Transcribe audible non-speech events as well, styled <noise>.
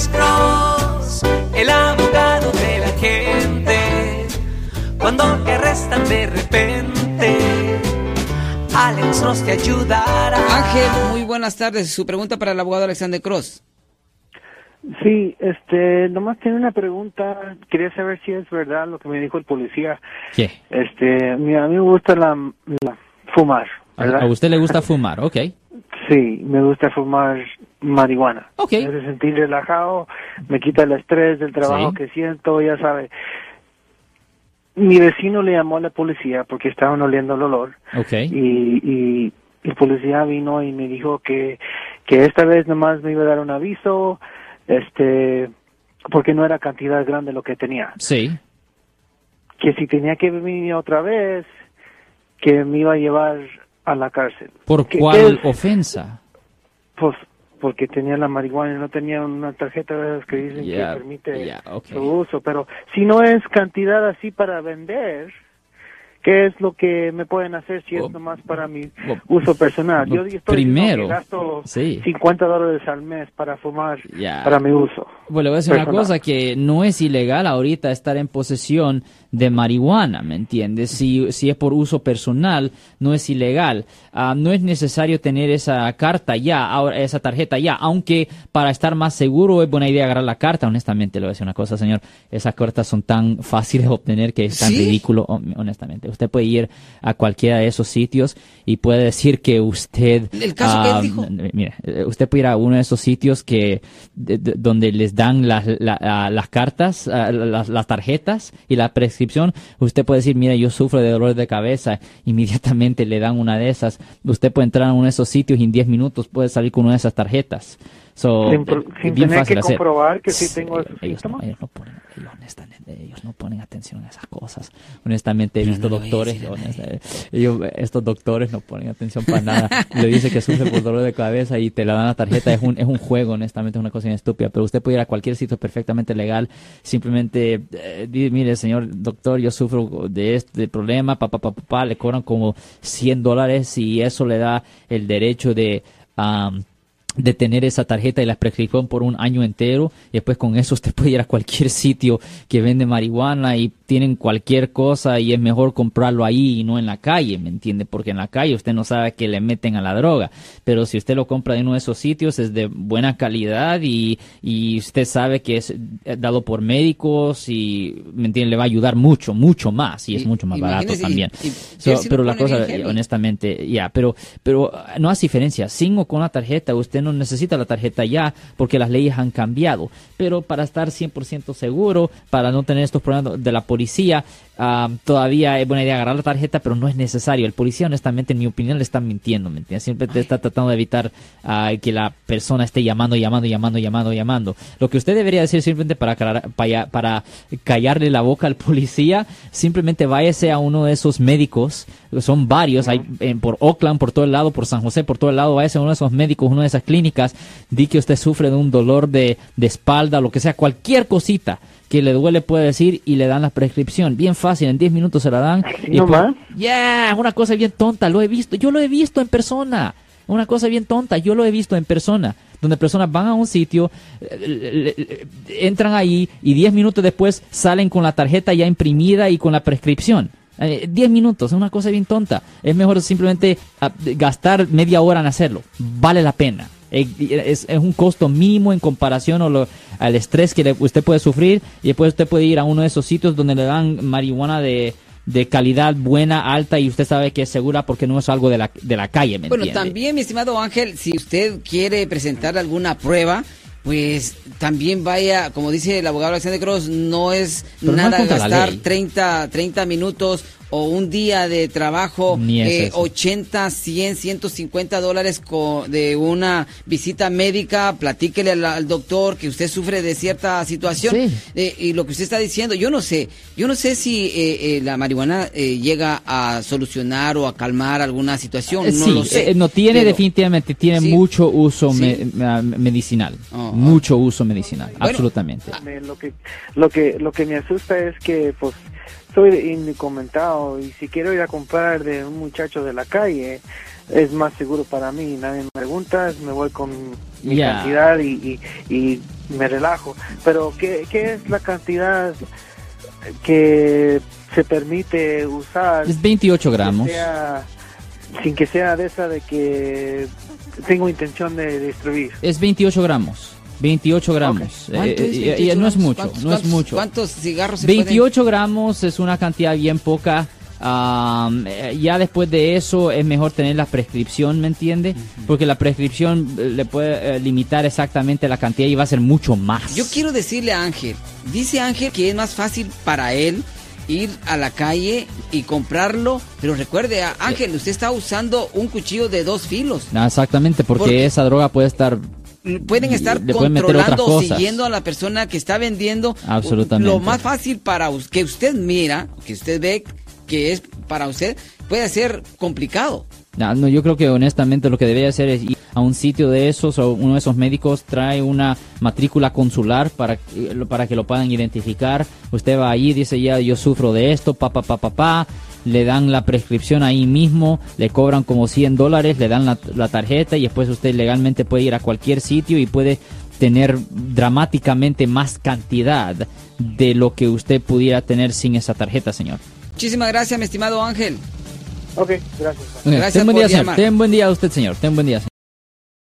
Alex Cross, el abogado de la gente. Cuando te arrestan de repente, Alex Cross te ayudará. Ángel, muy buenas tardes. Su pregunta para el abogado Alexander Cross. Sí, este, nomás tiene una pregunta. Quería saber si es verdad lo que me dijo el policía. ¿Qué? Este, mira, a mí me gusta la, la- fumar, A, ¿verdad? a usted le gusta fumar, ok. Sí, me gusta fumar marihuana. Ok. Me hace sentir relajado, me quita el estrés del trabajo Sí. que siento, ya sabe. Mi vecino le llamó a la policía porque estaban oliendo el olor Ok. y, y el policía vino y me dijo que, que esta vez nomás me iba a dar un aviso, este, porque no era cantidad grande lo que tenía. Sí. Que si tenía que venir otra vez, que me iba a llevar a la cárcel. ¿Por ¿Qué- cuál ofensa? Pues porque tenía la marihuana y no tenía una tarjeta de esas que dicen que permite su uso. Pero si no es cantidad así para vender, ¿qué es lo que me pueden hacer si Oh, es nomás para mi oh, uso personal? Yo estoy primero, que gasto sí. 50 dólares al mes para fumar para mi uso. Bueno, le voy a decir una cosa, que no es ilegal ahorita estar en posesión de marihuana, ¿me entiendes? Si, si es por uso personal, no es ilegal. Ah, no es necesario tener esa carta ya, ahora, esa tarjeta ya, aunque para estar más seguro es buena idea agarrar la carta, honestamente, le voy a decir una cosa, señor, esas cartas son tan fáciles de obtener que es tan ¿Sí? ridículo, hon- honestamente. Usted puede ir a cualquiera de esos sitios y puede decir que usted... El caso que él ah, dijo. Mire, eh, usted puede ir a uno de esos sitios que de- de- donde les dan las, la- las cartas, las, las tarjetas y la prescripción. Usted puede decir, mira, yo sufro de dolor de cabeza. <laughs> Inmediatamente le dan una de esas. Usted puede entrar a uno de esos sitios y en 10 minutos puede salir con una de esas tarjetas. So, Sin eh, sin bien tener fácil que hacer. comprobar que sí tengo esos ellos, no, ellos no ponen, ellos, honestamente, ellos no ponen atención a esas cosas. Honestamente, he visto no doctores, honesta- ellos, estos doctores no ponen atención para nada. Le dice que sufre por dolor de cabeza y te la dan la tarjeta. Es un, es un juego, honestamente, es una cosa estúpida. Pero usted puede ir a cualquier sitio perfectamente legal. Simplemente, eh, di- mire, señor doctor, yo sufro de este problema, papá, papá, papá, le cobran como 100 dólares y eso le da el derecho de... am, de tener esa tarjeta y la prescripción por un año entero y después con eso usted <laughs> puede ir a cualquier sitio que vende marihuana y tienen cualquier cosa y es mejor comprarlo ahí y no en la calle, ¿me entiende? Porque en la calle usted no sabe que le meten a la droga, pero si usted lo compra en uno de esos sitios es de buena calidad y, y usted sabe que es eh, dado por médicos y, ¿me entiende? Le va a ayudar mucho, mucho más y es mucho más barato también. y- So, pero la cosa, honestamente, ya, pero, pero ah, no hace diferencia. Sin o con la tarjeta, usted no necesita la tarjeta ya, porque las leyes han cambiado. Pero para estar 100% seguro, para no tener estos problemas de la policía, ah, todavía es buena idea agarrar la tarjeta, pero no es necesario. El policía, honestamente, en mi opinión, le está mintiendo, ¿me entiendes? Siempre te está tratando de evitar que la persona esté llamando, llamando, llamando, llamando, llamando. Lo que usted debería decir simplemente para, para, para callarle la boca al policía, simplemente váyase a uno de esos médicos, son varios, hay en- por Oakland, por todo el lado, por San José, por todo el lado, váyase a uno de esos médicos, una de esas clínicas, di que usted sufre de un dolor de, de espalda, lo que sea, cualquier cosita que le duele puede decir y le dan la prescripción. Bien fácil, en 10 minutos se la dan. ¿Así y después- nomás? ya, es una cosa bien tonta, lo he visto, yo lo he visto en persona. Una cosa bien tonta, yo lo he visto en persona, donde personas van a un sitio, eh, le- le- entran ahí y 10 minutos después salen con la tarjeta ya imprimida y con la prescripción. Eh, 10 minutos, es una cosa bien tonta. Es mejor simplemente ah, gastar media hora en hacerlo. Vale la pena. Eh, Es, es un costo mínimo en comparación a lo- al estrés que le- usted puede sufrir y después usted puede ir a uno de esos sitios donde le dan marihuana de, de calidad buena, alta y usted sabe que es segura porque no es algo de la, de la calle, ¿me Bueno, entiende? también, mi estimado Ángel, si usted quiere presentar alguna prueba, pues también vaya, como dice el abogado Alexander Cross, no es Pero no nada es gastar ley. 30, 30 minutos o un día de trabajo, Ni es eh, eso. 80, 100, 150 dólares de una visita médica, platíquele al, al doctor que usted sufre de cierta situación. Sí. Eh, y lo que usted está diciendo, yo no sé, yo no sé si eh, eh, la marihuana eh, llega a solucionar o a calmar alguna situación, Eh, no sí, lo sé. eh, no tiene pero- definitivamente, tiene Sí. mucho uso Sí. me- me- medicinal. Oh, oh. mucho uso medicinal, Bueno, absolutamente. Me- lo que lo que lo que me asusta es que pues soy indocumentado y si quiero ir a comprar de un muchacho de la calle es más seguro para mí nadie me pregunta me voy con mi cantidad y, y, y me relajo. Pero ¿qué, ¿qué es la cantidad que se permite usar? Es 28 que gramos. sea- sin que sea de esa de que tengo intención de destruir. Es 28 gramos. 28 gramos. ¿Cuánto Eh, es eh, 28 eh, no es mucho, ¿Cuántos- no es mucho. ¿Cuántos cigarros se 28 gramos es una cantidad bien poca. Eh, ya después de eso es mejor tener la prescripción, ¿me entiende? Porque la prescripción le puede eh, limitar exactamente la cantidad y va a ser mucho más. Yo quiero decirle a Ángel, dice Ángel que es más fácil para él ir a la calle y comprarlo, pero recuerde, a- Ángel, usted está usando un cuchillo de dos filos. Ah, exactamente, porque, Porque- esa droga puede estar Pueden estar le pueden otras controlando o siguiendo a la persona que está vendiendo. Absolutamente. Lo más fácil para que usted mira, que usted ve que es para usted, puede ser complicado. No, no, yo creo que honestamente lo que debería hacer es ir a un sitio de esos o uno de esos médicos trae una matrícula consular para, que- para que lo puedan identificar. Usted va ahí, dice ya yo sufro de esto, pa, pa, pa, pa, pa. Le dan la prescripción ahí mismo, le cobran como 100 dólares, le dan la, la tarjeta y después usted legalmente puede ir a cualquier sitio y puede tener dramáticamente más cantidad de lo que usted pudiera tener sin esa tarjeta, señor. Muchísimas gracias, mi estimado Ángel. Ok, gracias. Gracias ten buen por día, señor. Ten buen día a usted, señor. Ten buen día, señor.